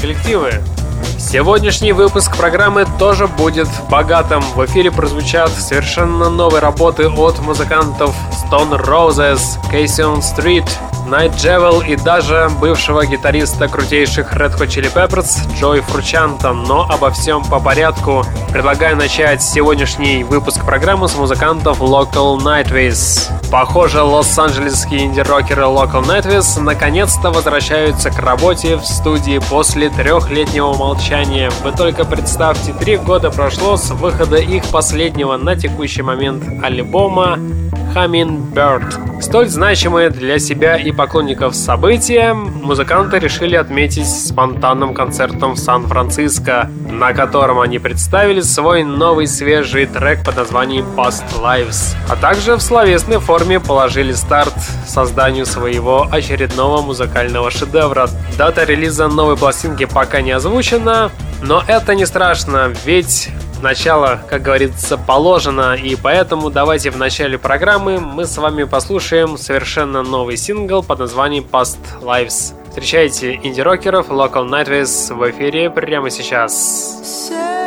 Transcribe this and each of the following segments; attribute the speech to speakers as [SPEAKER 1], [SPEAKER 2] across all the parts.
[SPEAKER 1] коллективы. Сегодняшний выпуск программы тоже будет богатым. В эфире прозвучат совершенно новые работы от музыкантов Stone Roses, Casey Street, Night Javel и даже бывшего гитариста крутейших Red Hot Chili Peppers Джой Фручанта. Но обо всем по порядку. Предлагаю начать сегодняшний выпуск программы с музыкантов Local Nightways. Похоже, лос-анджелесские инди-рокеры Local Nightways наконец-то возвращаются к работе в студии после трехлетнего молчания. Вы только представьте, три года прошло с выхода их последнего на текущий момент альбома Hummingbird. Столь значимое для себя и поклонников события музыканты решили отметить спонтанным концертом в Сан-Франциско, на котором они представили свой новый свежий трек под названием Past Lives, а также в словесной форме положили старт созданию своего очередного музыкального шедевра. Дата релиза новой пластинки пока не озвучена, но это не страшно, ведь начало, как говорится, положено, и поэтому давайте в начале программы мы с вами послушаем совершенно новый сингл под названием Past Lives. Встречайте инди-рокеров Local Nightways в эфире прямо сейчас.
[SPEAKER 2] laughing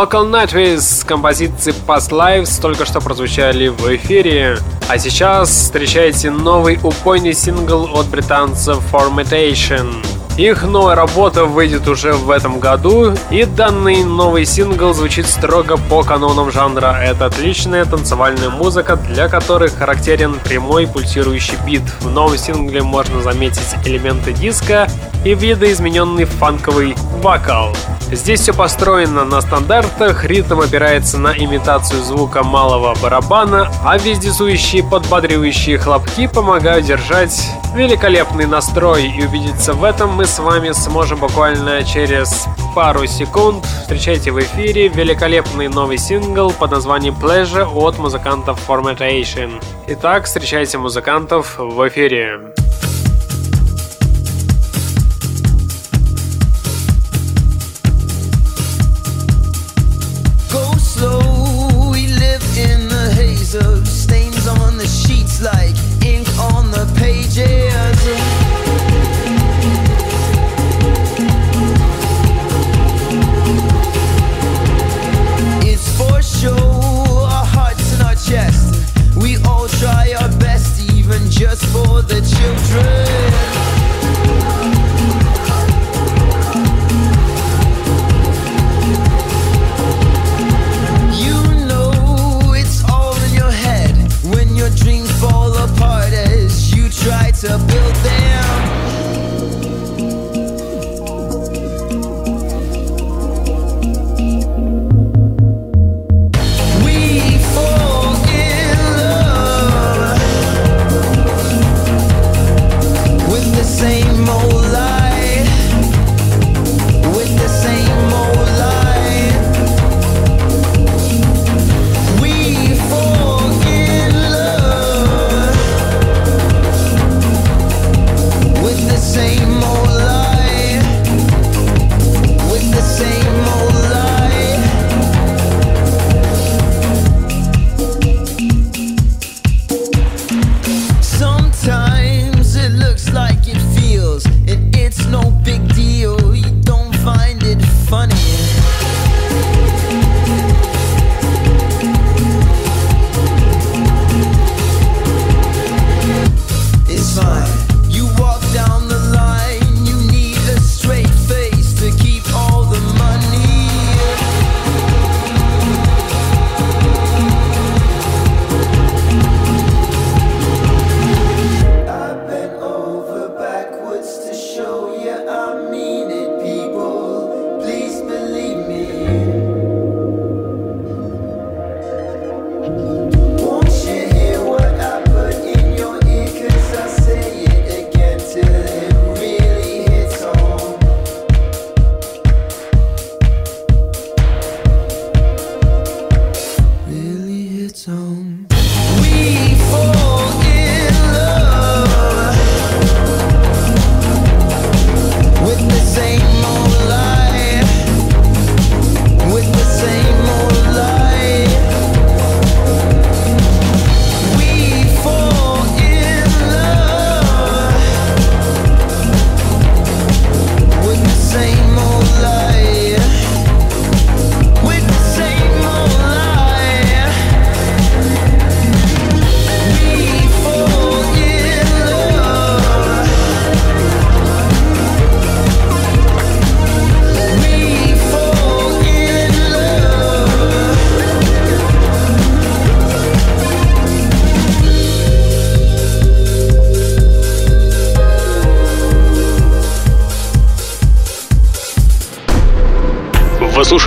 [SPEAKER 3] Local Nightways с композиции Past Lives только что прозвучали в эфире. А сейчас встречайте новый упойный сингл от британцев Formatation. Их новая работа выйдет уже в этом году, и данный новый сингл звучит строго по канонам жанра. Это отличная танцевальная музыка, для которой характерен прямой пульсирующий бит. В новом сингле можно заметить элементы диска и видоизмененный фанковый вокал. Здесь все построено на стандартах, ритм опирается на имитацию звука малого барабана, а вездесущие подбадривающие хлопки помогают держать великолепный настрой. И убедиться в этом мы с вами сможем буквально через пару секунд. Встречайте в эфире великолепный новый сингл под названием Pleasure от музыкантов Formatation. Итак, встречайте музыкантов в эфире. our hearts and our. We all try our best, even just for the children. You know it's all in your head when your dreams fall apart as you try to build them.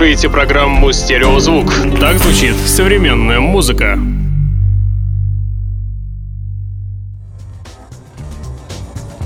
[SPEAKER 1] Слушаете программу «Стереозвук». Так звучит современная музыка.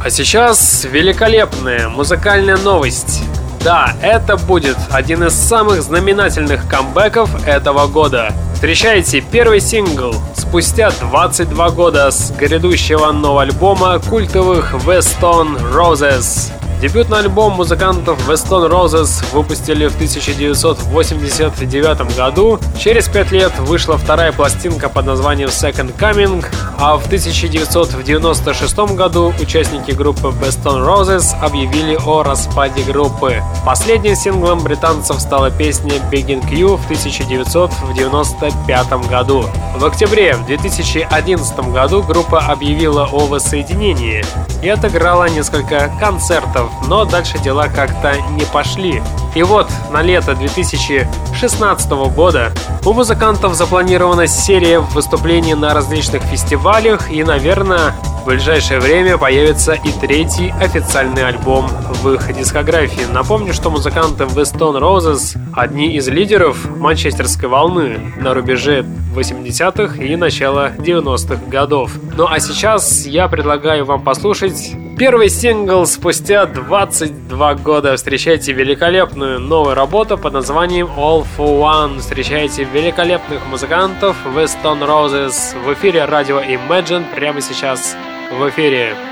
[SPEAKER 3] А сейчас великолепная музыкальная новость. Да, это будет один из самых знаменательных камбэков этого года. Встречайте первый сингл спустя 22 года с грядущего нового альбома культовых Weston Roses.
[SPEAKER 1] Дебютный альбом музыкантов The Stone Roses выпустили в 1989 году. Через пять лет вышла вторая пластинка под названием Second Coming, а в 1996 году участники группы The Stone Roses объявили о распаде группы. Последним синглом британцев стала песня Begin Q в 1995 году. В октябре в 2011 году группа объявила о воссоединении и отыграла несколько концертов, но дальше дела как-то не пошли. И вот на лето 2016 года у музыкантов запланирована серия выступлений на различных фестивалях и, наверное, в ближайшее время появится и третий официальный альбом в их дискографии. Напомню, что музыканты The Stone Roses – одни из лидеров манчестерской волны на рубеже 80-х и начала 90-х годов. Ну а сейчас я предлагаю вам послушать первый сингл спустя 22 года. Встречайте великолепную новую работу под названием All for One. Встречайте великолепных музыкантов The Stone Roses в эфире радио Imagine прямо сейчас в эфире.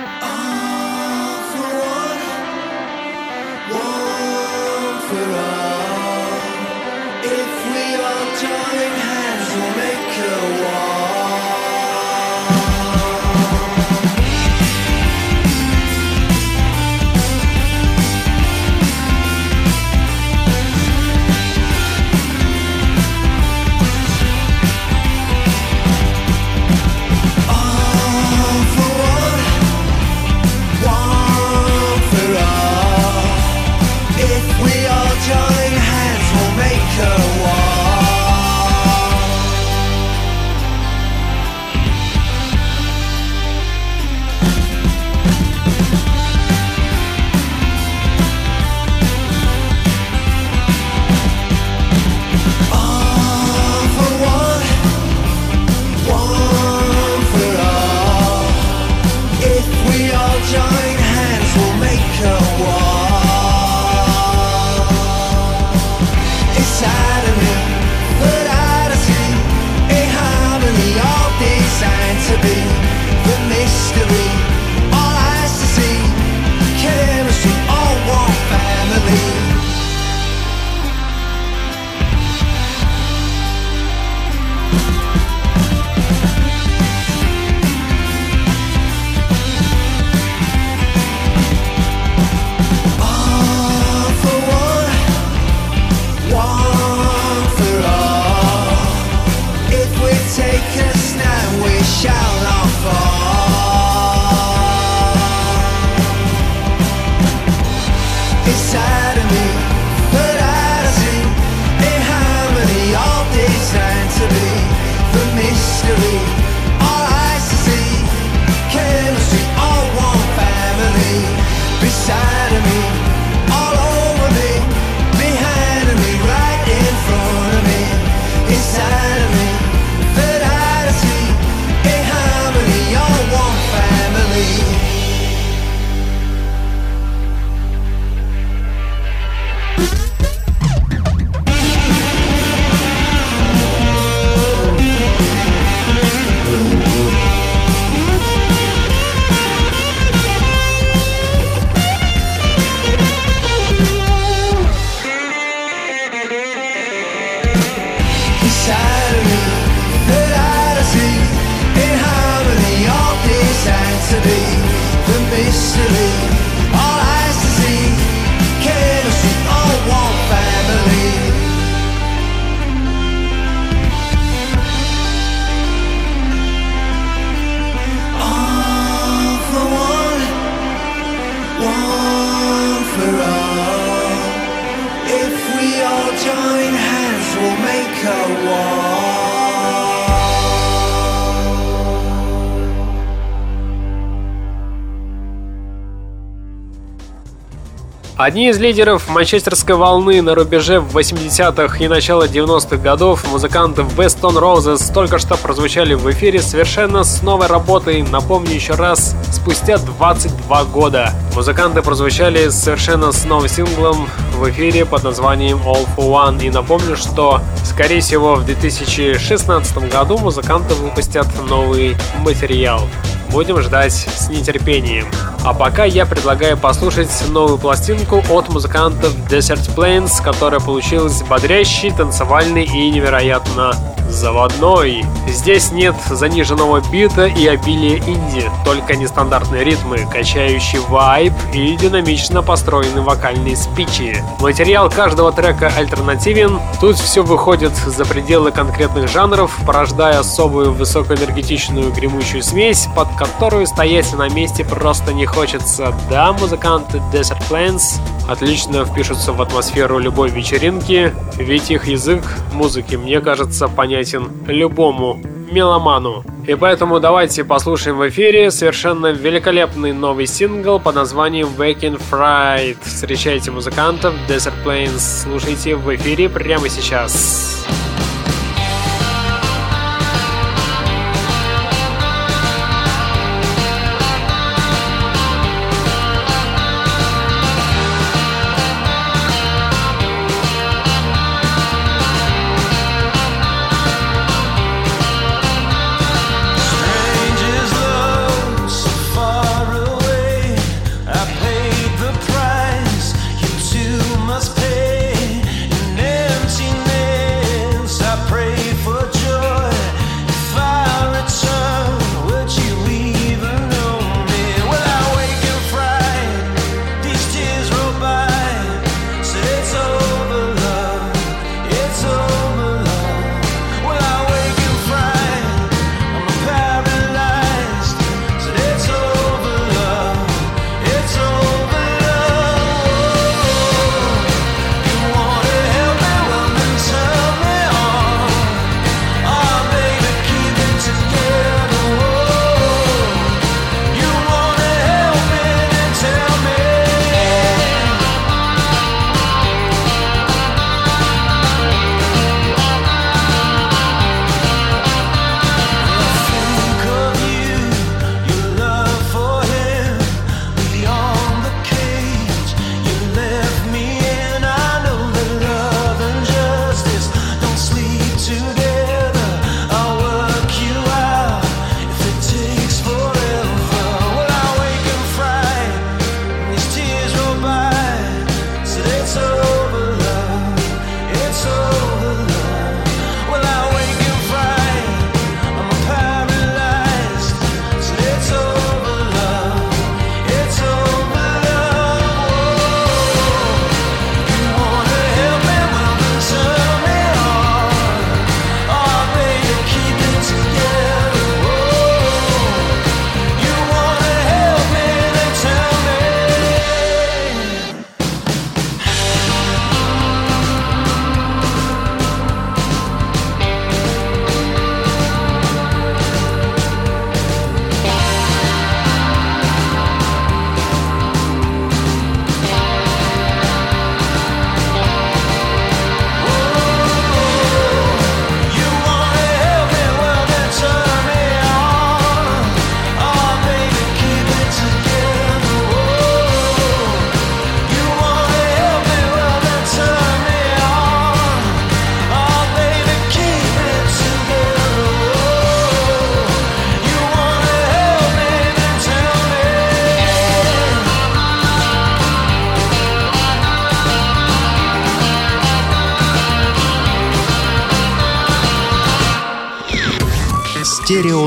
[SPEAKER 1] Одни из лидеров манчестерской волны на рубеже 80-х и начала 90-х годов, музыканты Weston Roses только что прозвучали в эфире совершенно с новой работой, напомню еще раз, спустя 22 года. Музыканты прозвучали совершенно с новым синглом в эфире под названием All for One. И напомню, что, скорее всего, в 2016 году музыканты выпустят новый материал. Будем ждать с нетерпением. А пока я предлагаю послушать новую пластинку от музыкантов Desert Plains, которая получилась бодрящей, танцевальной и невероятно заводной. Здесь нет заниженного бита и обилия инди, только нестандартные ритмы, качающий вайб и динамично построенные вокальные спичи. Материал каждого трека альтернативен, тут все выходит за пределы конкретных жанров, порождая особую высокоэнергетичную гремучую смесь, под которую стоять на месте просто не хочется. Да, музыканты Desert Plants отлично впишутся в атмосферу любой вечеринки, ведь их язык музыки, мне кажется, понятен любому меломану. И поэтому давайте послушаем в эфире совершенно великолепный новый сингл под названием Waking Fright. Встречайте музыкантов Desert Plains, слушайте в эфире прямо сейчас.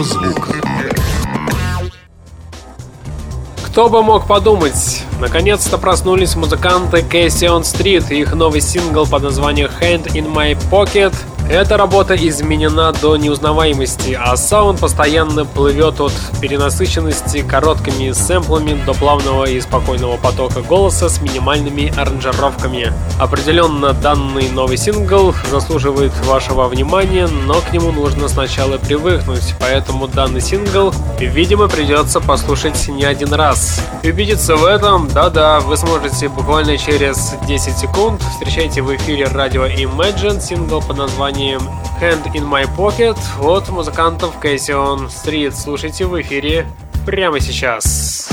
[SPEAKER 4] Стереозвук.
[SPEAKER 1] Кто бы мог подумать, наконец-то проснулись музыканты Casey on Street и их новый сингл под названием Hand in My Pocket – эта работа изменена до неузнаваемости, а саунд постоянно плывет от перенасыщенности короткими сэмплами до плавного и спокойного потока голоса с минимальными аранжировками. Определенно данный новый сингл заслуживает вашего внимания, но к нему нужно сначала привыкнуть, поэтому данный сингл, видимо, придется послушать не один раз. Убедиться в этом, да-да, вы сможете буквально через 10 секунд. Встречайте в эфире радио Imagine сингл под названием названием Hand in My Pocket от музыкантов Cassion Street. Слушайте в эфире прямо сейчас.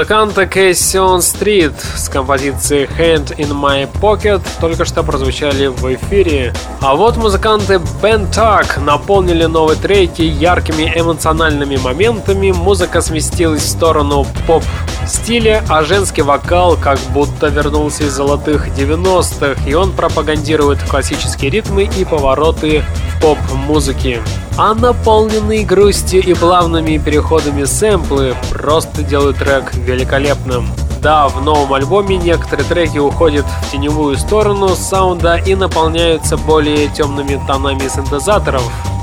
[SPEAKER 1] Музыканты Кейсион Стрит с композицией Hand in My Pocket только что прозвучали в эфире. А вот музыканты Ben Tuck наполнили новые треки яркими эмоциональными моментами, музыка сместилась в сторону поп-стиля, а женский вокал как будто вернулся из золотых 90-х, и он пропагандирует классические ритмы и повороты поп-музыки. А наполненные грустью и плавными переходами сэмплы просто делают трек великолепным. Да, в новом альбоме некоторые треки уходят в теневую сторону саунда и наполняются более темными тонами синтезаторов,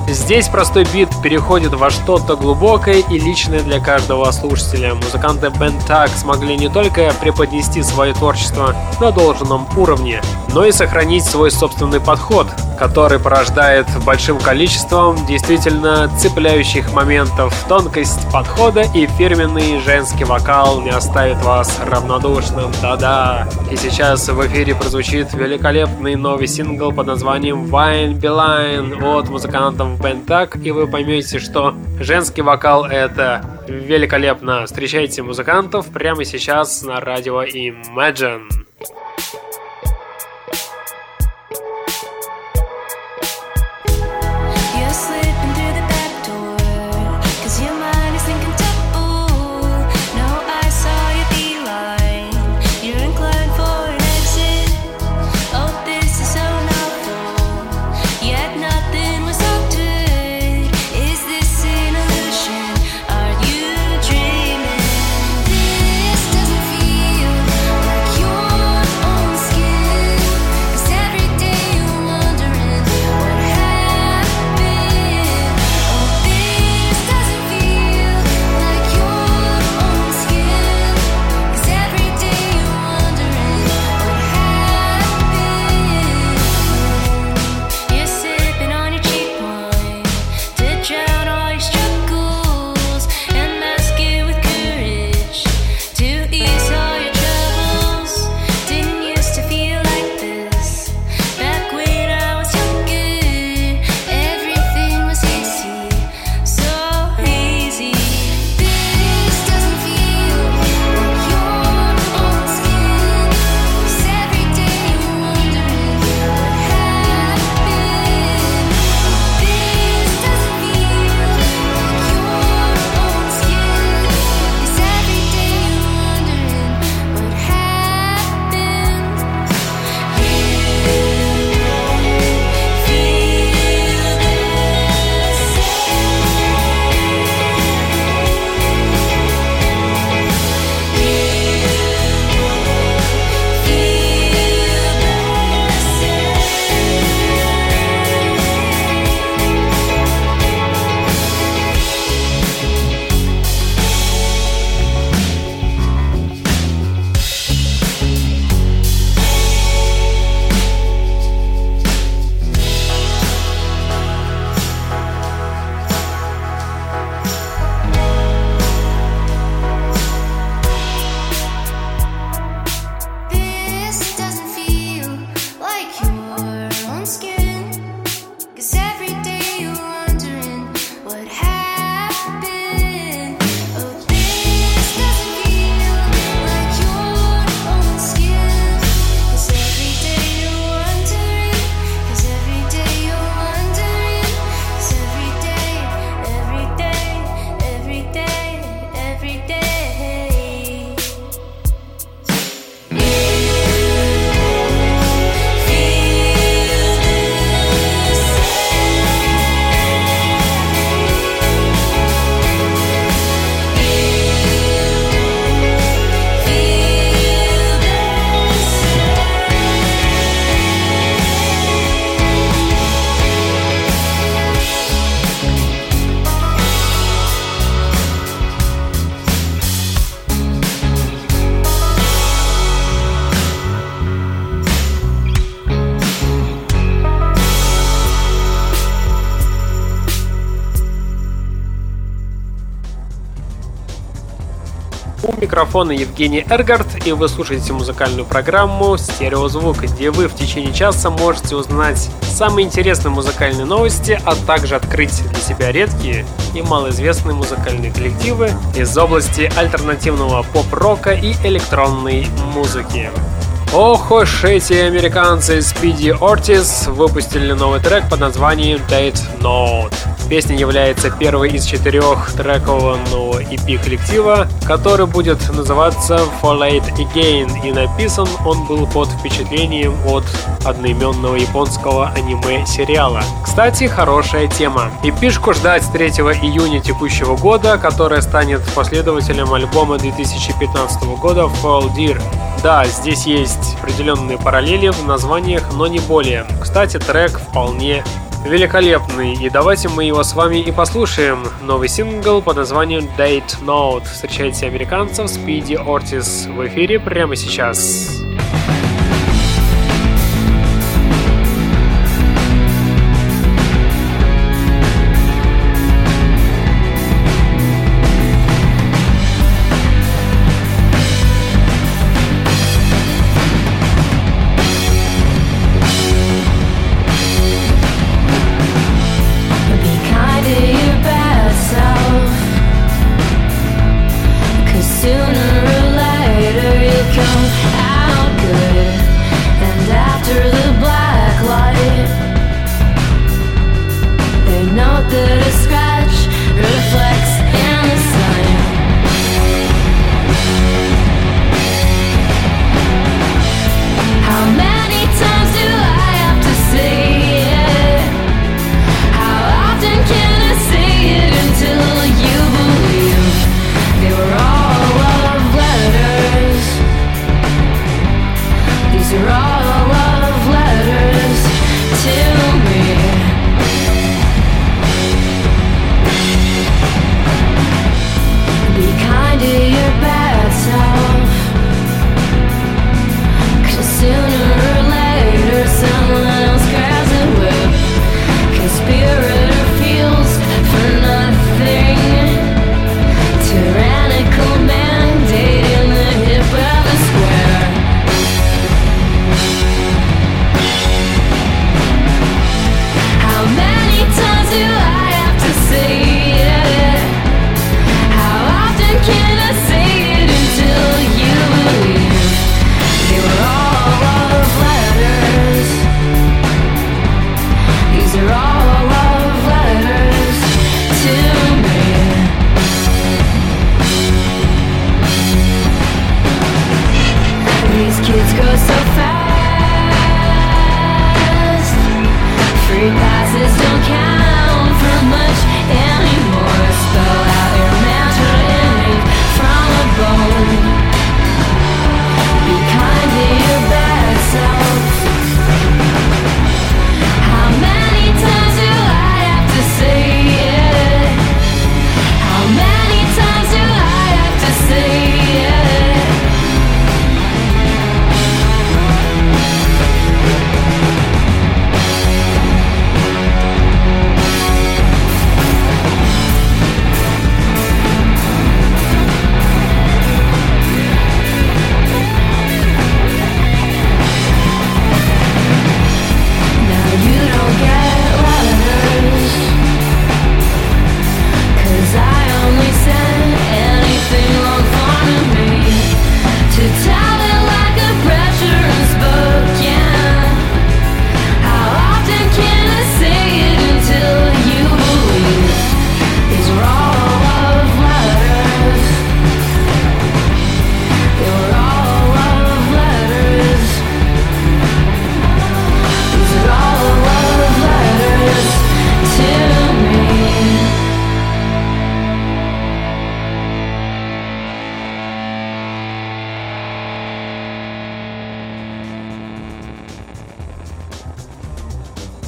[SPEAKER 1] Здесь простой бит переходит во что-то глубокое и личное для каждого слушателя. Музыканты Bentag смогли не только преподнести свое творчество на должном уровне, но и сохранить свой собственный подход, который порождает большим количеством действительно цепляющих моментов. Тонкость подхода и фирменный женский вокал не оставит вас равнодушным. Да-да. И сейчас в эфире прозвучит великолепный новый сингл под названием Wine Beeline от музыкантов Пентак, и вы поймете, что женский вокал это великолепно. Встречайте музыкантов прямо сейчас на радио Imagine.
[SPEAKER 5] Микрофона Евгений Эргард, и вы слушаете музыкальную программу «Стереозвук», где вы в течение часа можете узнать самые интересные музыкальные новости, а также открыть для себя редкие и малоизвестные музыкальные коллективы из области альтернативного поп-рока и электронной музыки. Ох уж эти американцы Speedy Ortiz выпустили новый трек под названием Date Note. Песня является первой из четырех трекового EP коллектива, который будет называться For Late Again, и написан он был под впечатлением от одноименного японского аниме-сериала. Кстати, хорошая тема. EP-шку ждать 3 июня текущего года, которая станет последователем альбома 2015 года Fall Deer. Да, здесь есть определенные параллели в названиях, но не более. Кстати, трек вполне великолепный, и давайте мы его с вами и послушаем. Новый сингл под названием Date Note. Встречайте американцев Speedy Ortiz в эфире прямо сейчас.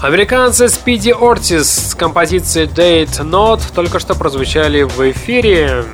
[SPEAKER 5] Американцы Speedy Ortiz с композицией Date Note только что прозвучали в эфире.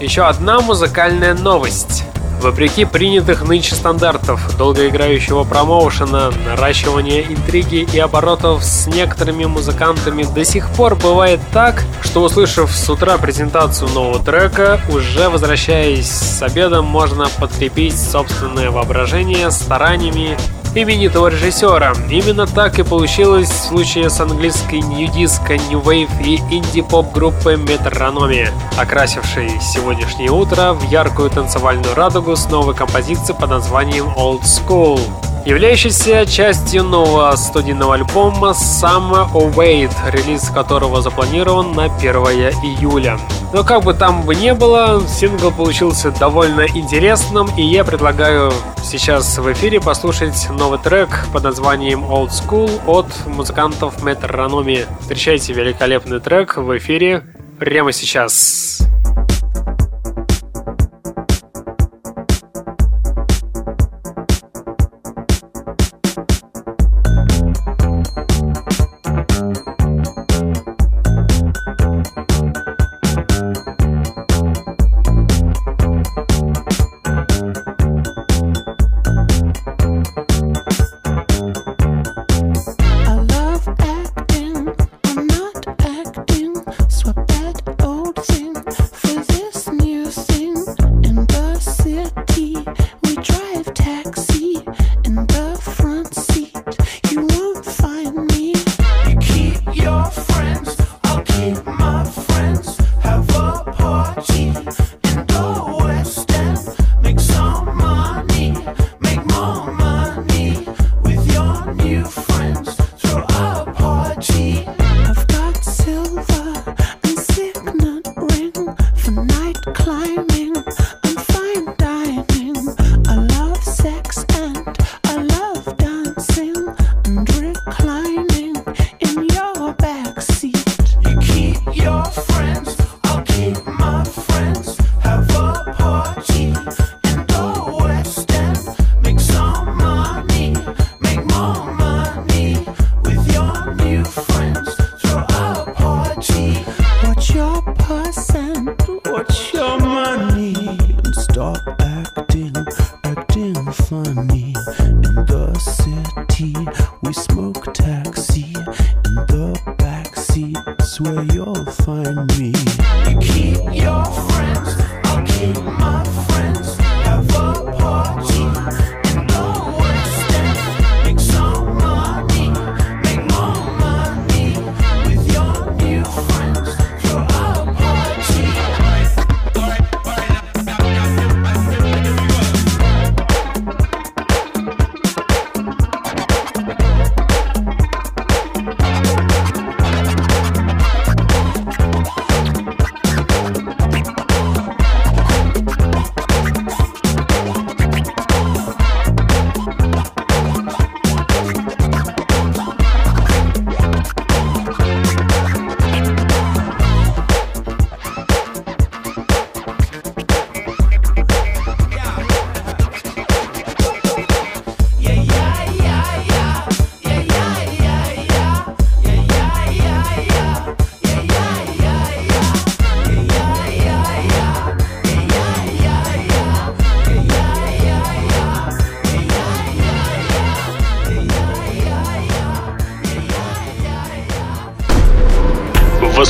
[SPEAKER 5] Еще одна музыкальная новость.
[SPEAKER 1] Вопреки принятых нынче стандартов долгоиграющего промоушена, наращивания интриги и оборотов с некоторыми музыкантами до сих пор бывает так, что услышав с утра презентацию нового трека, уже возвращаясь с обедом, можно подкрепить собственное воображение стараниями именитого режиссера. Именно так и получилось в случае с английской нью-диско, Wave и инди-поп группы Metronomy, окрасившей сегодняшнее утро в яркую танцевальную радугу с новой композицией под названием Old School являющийся частью нового студийного альбома Summer Await, релиз которого запланирован на 1 июля. Но как бы там бы не было, сингл получился довольно интересным, и я предлагаю сейчас в эфире послушать новый трек под названием Old School от музыкантов Metronomy. Встречайте великолепный трек в эфире прямо сейчас.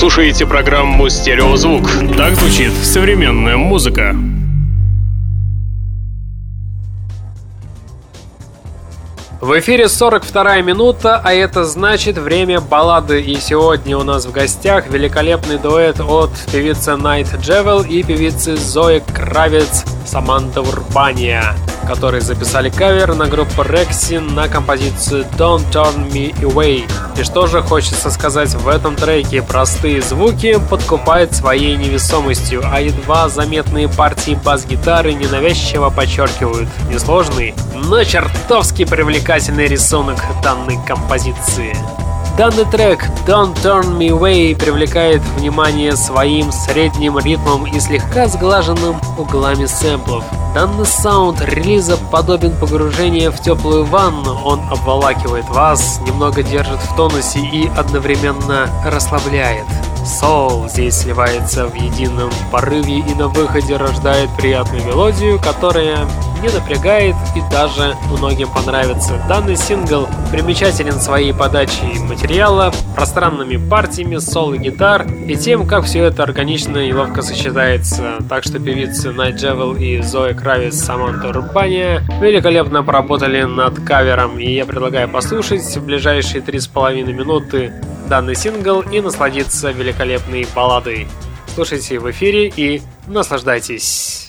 [SPEAKER 2] Слушаете программу «Стереозвук». Так звучит современная музыка.
[SPEAKER 1] В эфире 42 минута, а это значит время баллады. И сегодня у нас в гостях великолепный дуэт от певицы Найт Джевел и певицы Зои Кравец Саманта Урбания которые записали кавер на группу Rexy на композицию Don't Turn Me Away. И что же хочется сказать в этом треке, простые звуки подкупают своей невесомостью, а едва заметные партии бас-гитары ненавязчиво подчеркивают несложный, но чертовски привлекательный рисунок данной композиции. Данный трек Don't Turn Me Away привлекает внимание своим средним ритмом и слегка сглаженным углами сэмплов. Данный саунд релиза подобен погружению в теплую ванну. Он обволакивает вас, немного держит в тонусе и одновременно расслабляет.
[SPEAKER 5] Soul здесь сливается в едином порыве и на выходе рождает приятную мелодию, которая не напрягает и даже многим понравится. Данный сингл примечателен своей подачей материала, пространными партиями соло-гитар и тем, как все это органично и ловко сочетается. Так что певицы Найт Джевел и Зоя Кравис Саманта Рубания великолепно поработали над кавером, и я предлагаю послушать в ближайшие три с половиной минуты данный сингл и насладиться великолепной балладой. Слушайте в эфире и наслаждайтесь.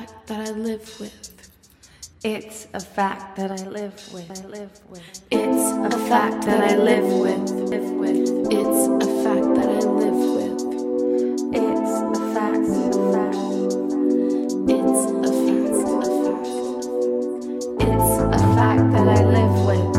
[SPEAKER 5] fact that I live with. It's a fact that I live with. I live with. It's a fact that I live with. Live with. It's a fact that I live with. It's a fact. A fact. It's a fact. A fact. It's a fact that I live with.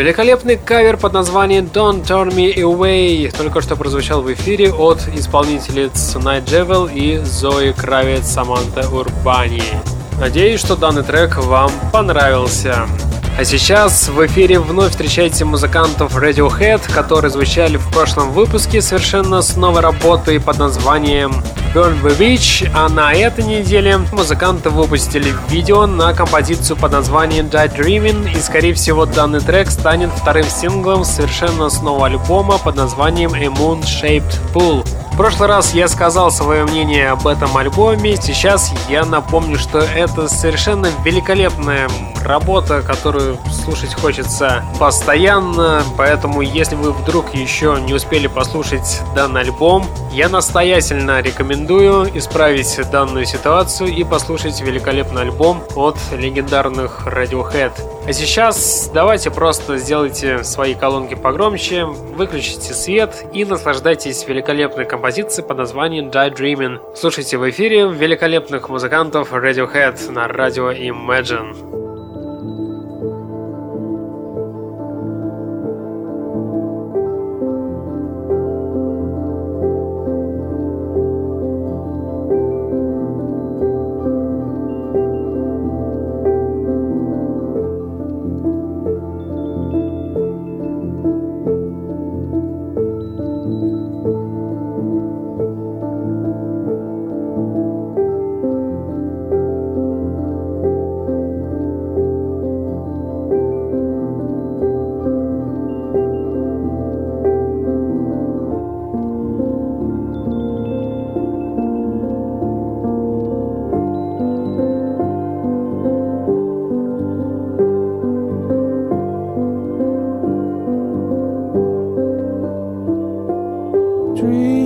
[SPEAKER 1] Великолепный кавер под названием Don't Turn Me Away только что прозвучал в эфире от исполнительниц Night Devil и Зои Кравец Саманта Урбани. Надеюсь, что данный трек вам понравился. А сейчас в эфире вновь встречайте музыкантов Radiohead, которые звучали в прошлом выпуске совершенно с новой работой под названием Burn the Witch, а на этой неделе музыканты выпустили видео на композицию под названием Die Dreaming, и скорее всего данный трек станет вторым синглом совершенно с нового альбома под названием A Moon Shaped Pool. Прошлый раз я сказал свое мнение об этом альбоме, сейчас я напомню, что это совершенно великолепная работа, которую слушать хочется постоянно, поэтому если вы вдруг еще не успели послушать данный альбом, я настоятельно рекомендую исправить данную ситуацию и послушать великолепный альбом от легендарных Radiohead. А сейчас давайте просто сделайте свои колонки погромче, выключите свет и наслаждайтесь великолепной композицией под названием Die Dreaming. Слушайте в эфире великолепных музыкантов Radiohead на радио Imagine.
[SPEAKER 2] dream.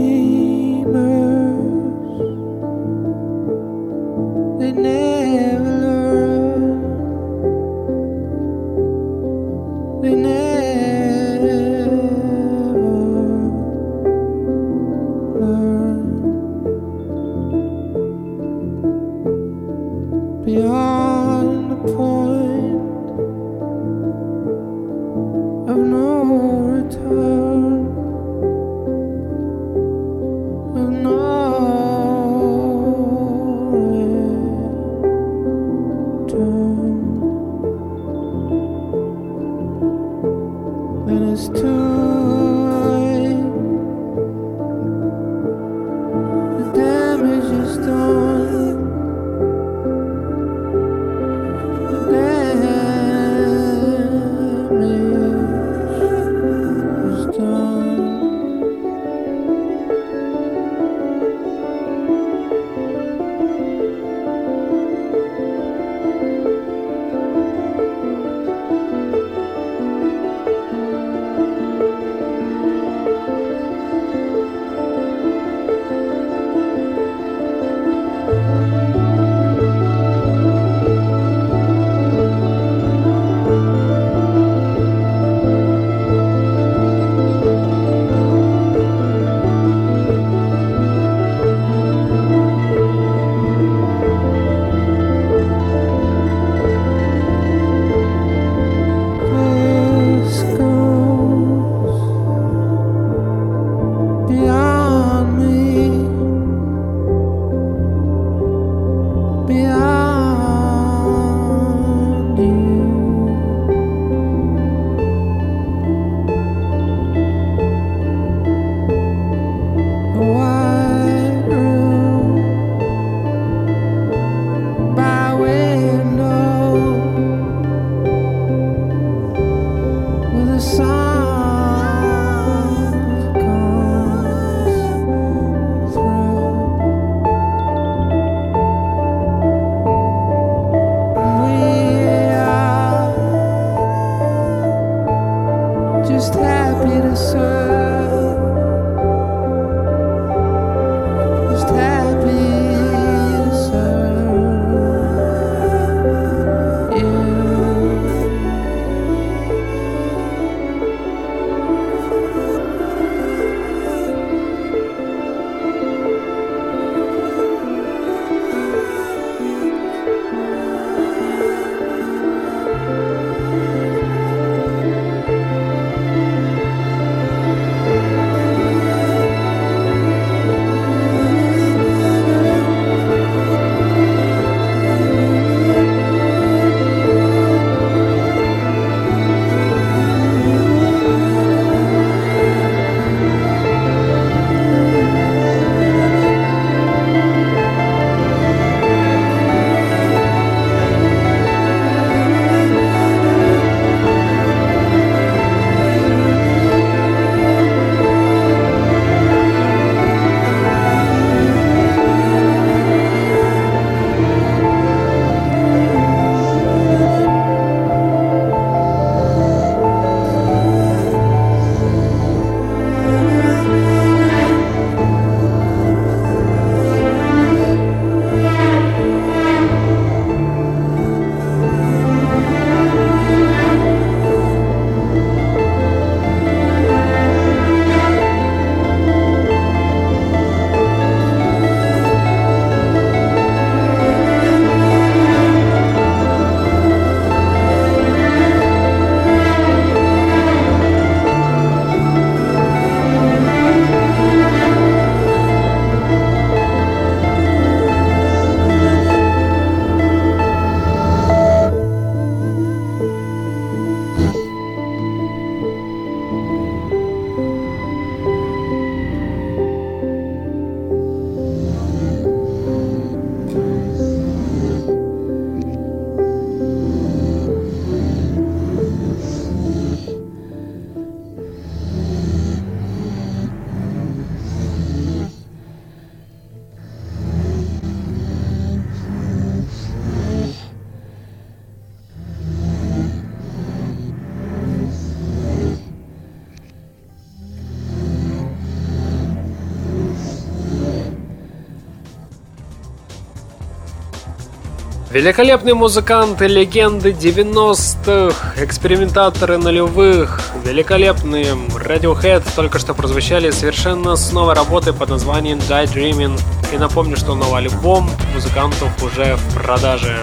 [SPEAKER 1] Великолепные музыканты, легенды 90-х, экспериментаторы нулевых, великолепные Radiohead только что прозвучали совершенно с новой работой под названием Die Dreaming. И напомню, что новый альбом музыкантов уже в продаже.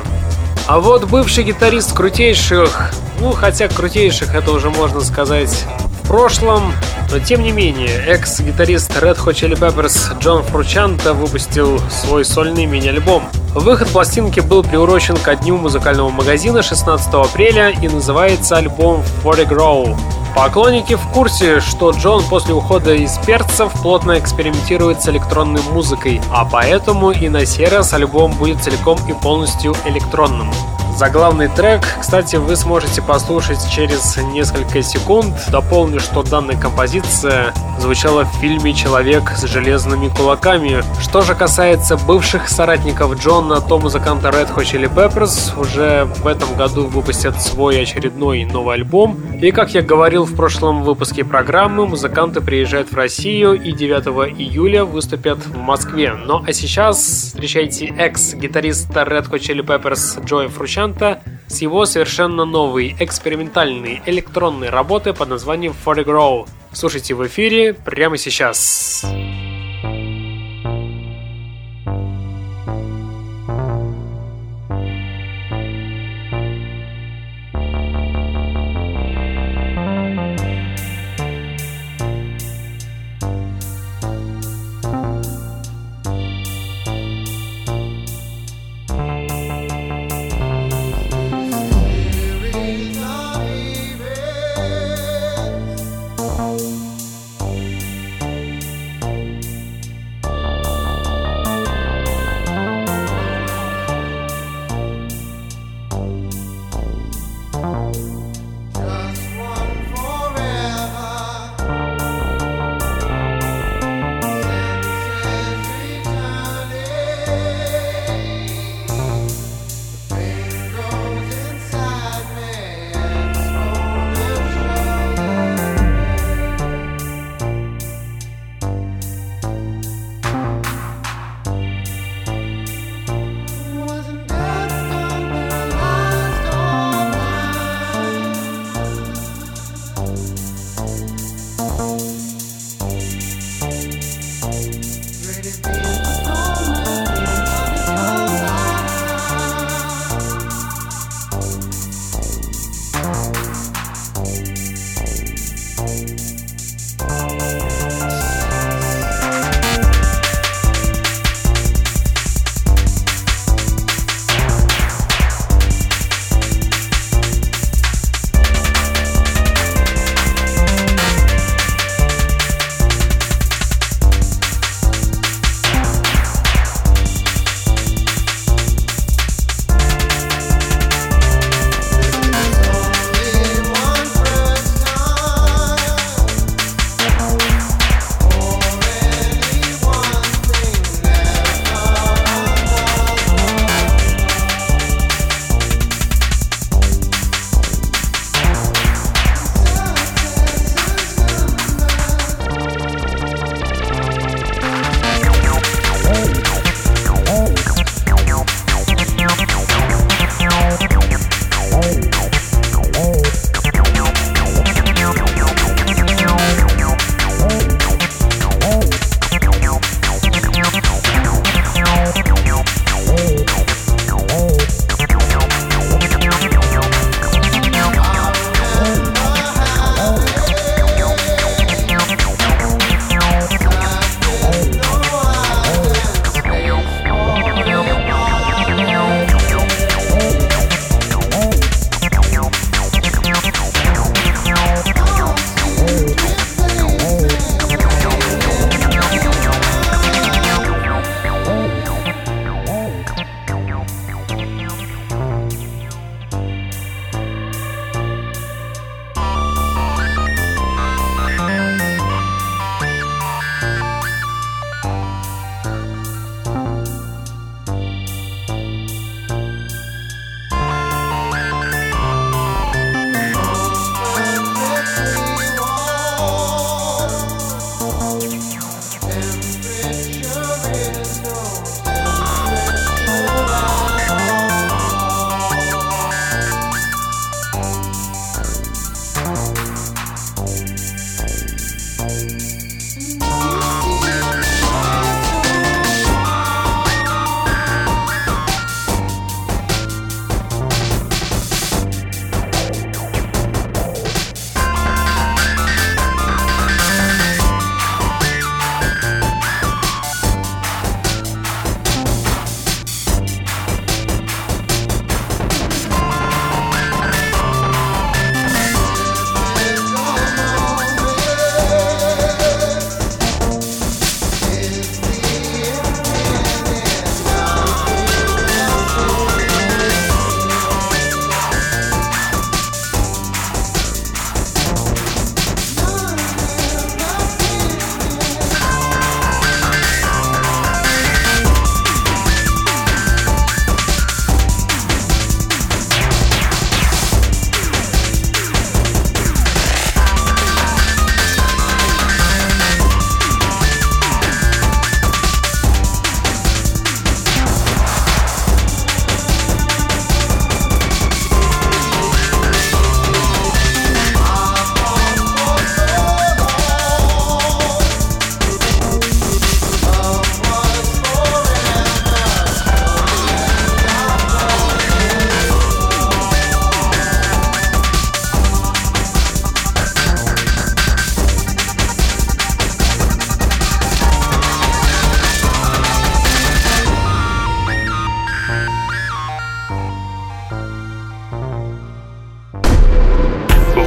[SPEAKER 1] А вот бывший гитарист крутейших, ну хотя крутейших это уже можно сказать в прошлом, но тем не менее, экс-гитарист Red Hot Chili Peppers Джон Фручанта выпустил свой сольный мини-альбом. Выход пластинки был приурочен ко дню музыкального магазина 16 апреля и называется альбом For a Grow. Поклонники в курсе, что Джон после ухода из перцев плотно экспериментирует с электронной музыкой, а поэтому и на сей раз альбом будет целиком и полностью электронным. Заглавный трек, кстати, вы сможете послушать через несколько секунд. Дополню, что данная композиция звучала в фильме «Человек с железными кулаками». Что же касается бывших соратников Джона, то музыканты Red Hot Chili Peppers уже в этом году выпустят свой очередной новый альбом. И, как я говорил в прошлом выпуске программы, музыканты приезжают в Россию и 9 июля выступят в Москве. Ну а сейчас встречайте экс-гитариста Red Hot Chili Peppers Джоя Фручан музыканта с его совершенно новой экспериментальной электронной работы под названием For. Слушайте в эфире прямо сейчас.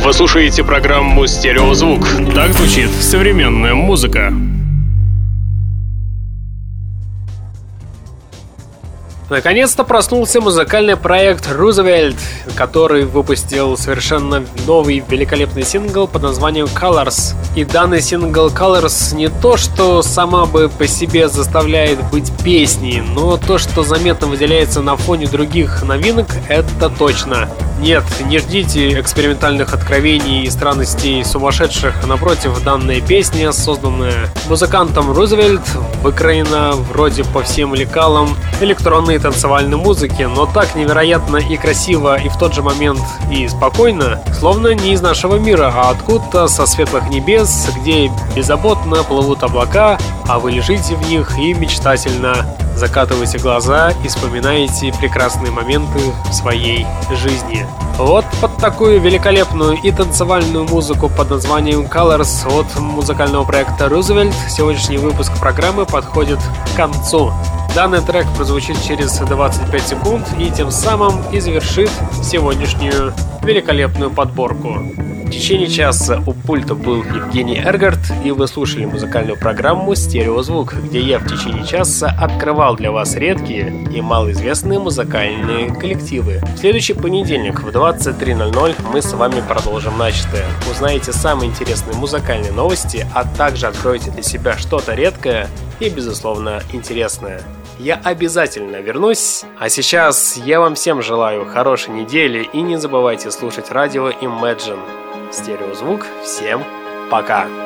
[SPEAKER 2] Вы слушаете программу «Стереозвук». Так звучит современная музыка.
[SPEAKER 1] Наконец-то проснулся музыкальный проект «Рузвельт», который выпустил совершенно новый великолепный сингл под названием «Colors». И данный сингл «Colors» не то, что сама бы по себе заставляет быть песней, но то, что заметно выделяется на фоне других новинок, это точно. Нет, не ждите экспериментальных откровений и странностей сумасшедших. Напротив, данная песня, созданная музыкантом Рузвельт, выкроена вроде по всем лекалам электронной танцевальной музыки, но так невероятно и красиво, и в тот же момент и спокойно, словно не из нашего мира, а откуда-то со светлых небес, где беззаботно плывут облака, а вы лежите в них и мечтательно закатываете глаза и вспоминаете прекрасные моменты в своей жизни. Вот под такую великолепную и танцевальную музыку под названием Colors от музыкального проекта Roosevelt сегодняшний выпуск программы подходит к концу. Данный трек прозвучит через 25 секунд и тем самым и завершит сегодняшнюю великолепную подборку. В течение часа у пульта был Евгений Эргард, и вы слушали музыкальную программу «Стереозвук», где я в течение часа открывал для вас редкие и малоизвестные музыкальные коллективы. В следующий понедельник в 23.00 мы с вами продолжим начатое. Узнаете самые интересные музыкальные новости, а также откроете для себя что-то редкое и, безусловно, интересное. Я обязательно вернусь. А сейчас я вам всем желаю хорошей недели и не забывайте слушать радио Imagine. Стереозвук. Всем пока!